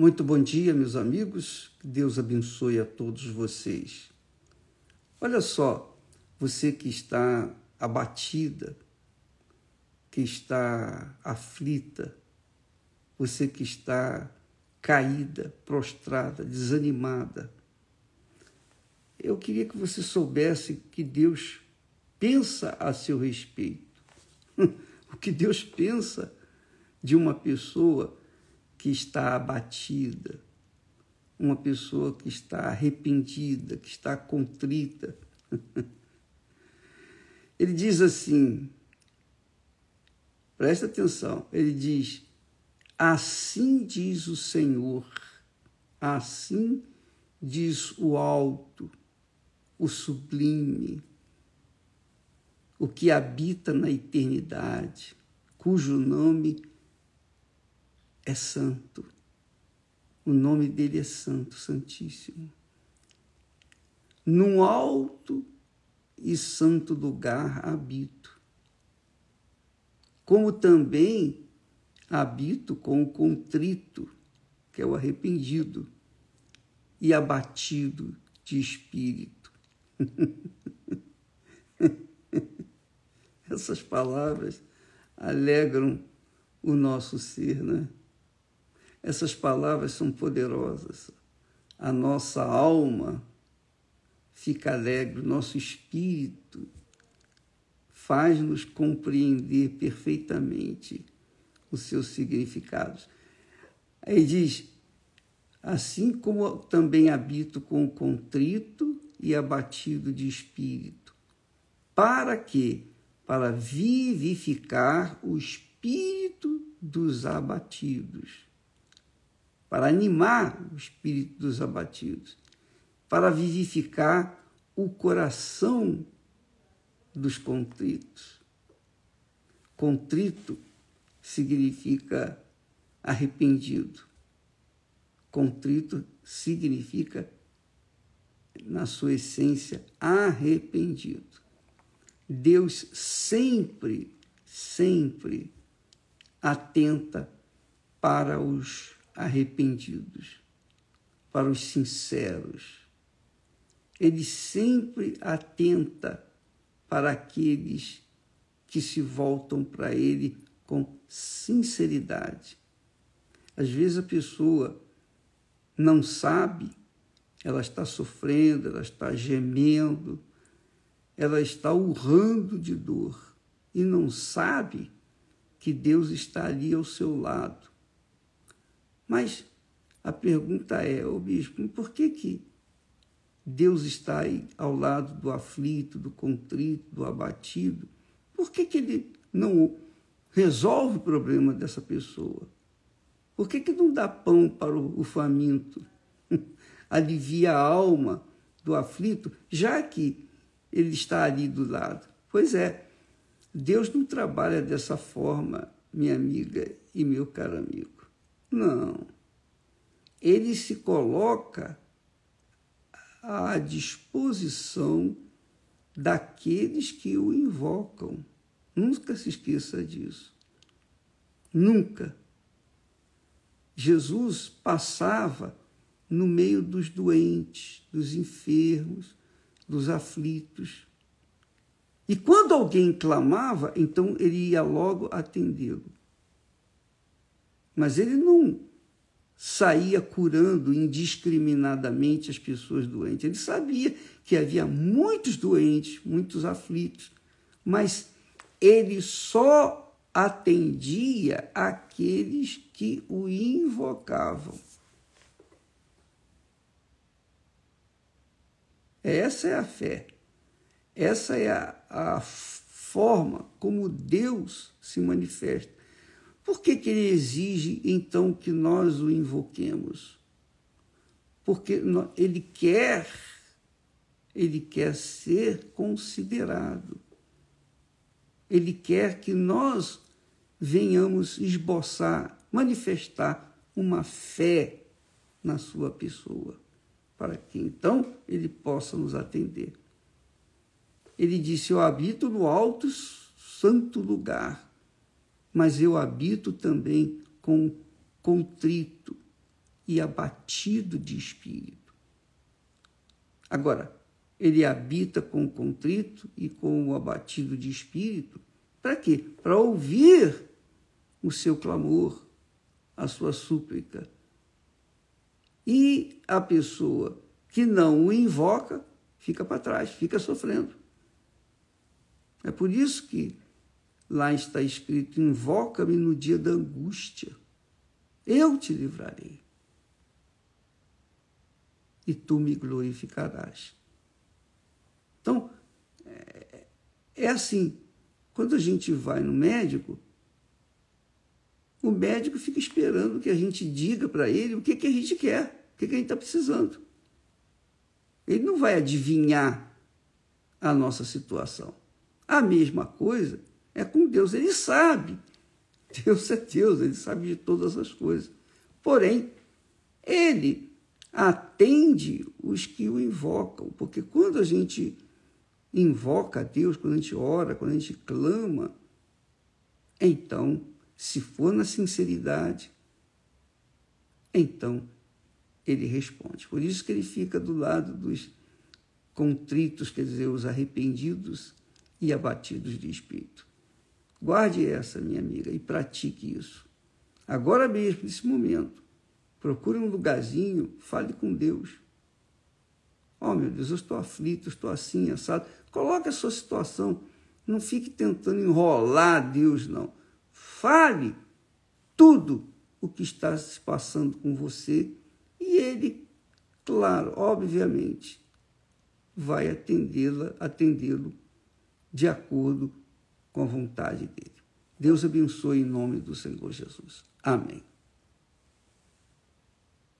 Muito bom dia, meus amigos. Que Deus abençoe a todos vocês. Olha só, você que está abatida, que está aflita, você que está caída, prostrada, desanimada. Eu queria que você soubesse que Deus pensa a seu respeito. o que Deus pensa de uma pessoa que está abatida, uma pessoa que está arrependida, que está contrita. Ele diz assim, presta atenção, ele diz: Assim diz o Senhor, assim diz o alto, o sublime, o que habita na eternidade, cujo nome é santo. O nome dele é Santo, Santíssimo. Num alto e santo lugar habito, como também habito com o contrito, que é o arrependido, e abatido de espírito. Essas palavras alegram o nosso ser, né? Essas palavras são poderosas. A nossa alma fica alegre, nosso espírito faz-nos compreender perfeitamente os seus significados. Aí diz: assim como também habito com contrito e abatido de espírito, para que? Para vivificar o espírito dos abatidos para animar o espírito dos abatidos, para vivificar o coração dos contritos. Contrito significa arrependido. Contrito significa, na sua essência, arrependido. Deus sempre, sempre atenta para os arrependidos, para os sinceros. Ele sempre atenta para aqueles que se voltam para ele com sinceridade. Às vezes a pessoa não sabe, ela está sofrendo, ela está gemendo, ela está urrando de dor e não sabe que Deus está ali ao seu lado mas a pergunta é, ô bispo, por que, que Deus está aí ao lado do aflito, do contrito, do abatido? Por que, que ele não resolve o problema dessa pessoa? Por que, que não dá pão para o, o faminto? Alivia a alma do aflito, já que ele está ali do lado. Pois é, Deus não trabalha dessa forma, minha amiga e meu caro amigo. Não. Ele se coloca à disposição daqueles que o invocam. Nunca se esqueça disso. Nunca. Jesus passava no meio dos doentes, dos enfermos, dos aflitos. E quando alguém clamava, então ele ia logo atendê-lo. Mas ele não saía curando indiscriminadamente as pessoas doentes. Ele sabia que havia muitos doentes, muitos aflitos, mas ele só atendia aqueles que o invocavam. Essa é a fé. Essa é a, a forma como Deus se manifesta. Por que, que ele exige então que nós o invoquemos? Porque ele quer, ele quer ser considerado. Ele quer que nós venhamos esboçar, manifestar uma fé na sua pessoa, para que então ele possa nos atender. Ele disse: Eu habito no alto santo lugar mas eu habito também com contrito e abatido de espírito. Agora, ele habita com contrito e com o abatido de espírito. Para quê? Para ouvir o seu clamor, a sua súplica. E a pessoa que não o invoca fica para trás, fica sofrendo. É por isso que lá está escrito: invoca-me no dia da angústia, eu te livrarei e tu me glorificarás. Então, é, é assim. Quando a gente vai no médico, o médico fica esperando que a gente diga para ele o que, que a gente quer, o que, que a gente está precisando. Ele não vai adivinhar a nossa situação. A mesma coisa é com Deus, ele sabe. Deus é Deus, ele sabe de todas as coisas. Porém, ele atende os que o invocam, porque quando a gente invoca a Deus, quando a gente ora, quando a gente clama, então, se for na sinceridade, então ele responde. Por isso que ele fica do lado dos contritos, quer dizer, os arrependidos e abatidos de espírito. Guarde essa, minha amiga, e pratique isso. Agora mesmo, nesse momento, procure um lugarzinho, fale com Deus. Oh, meu Deus, eu estou aflito, estou assim, assado. Coloque a sua situação. Não fique tentando enrolar Deus, não. Fale tudo o que está se passando com você e ele, claro, obviamente, vai atendê-la, atendê-lo de acordo com a vontade dele. Deus abençoe em nome do Senhor Jesus. Amém.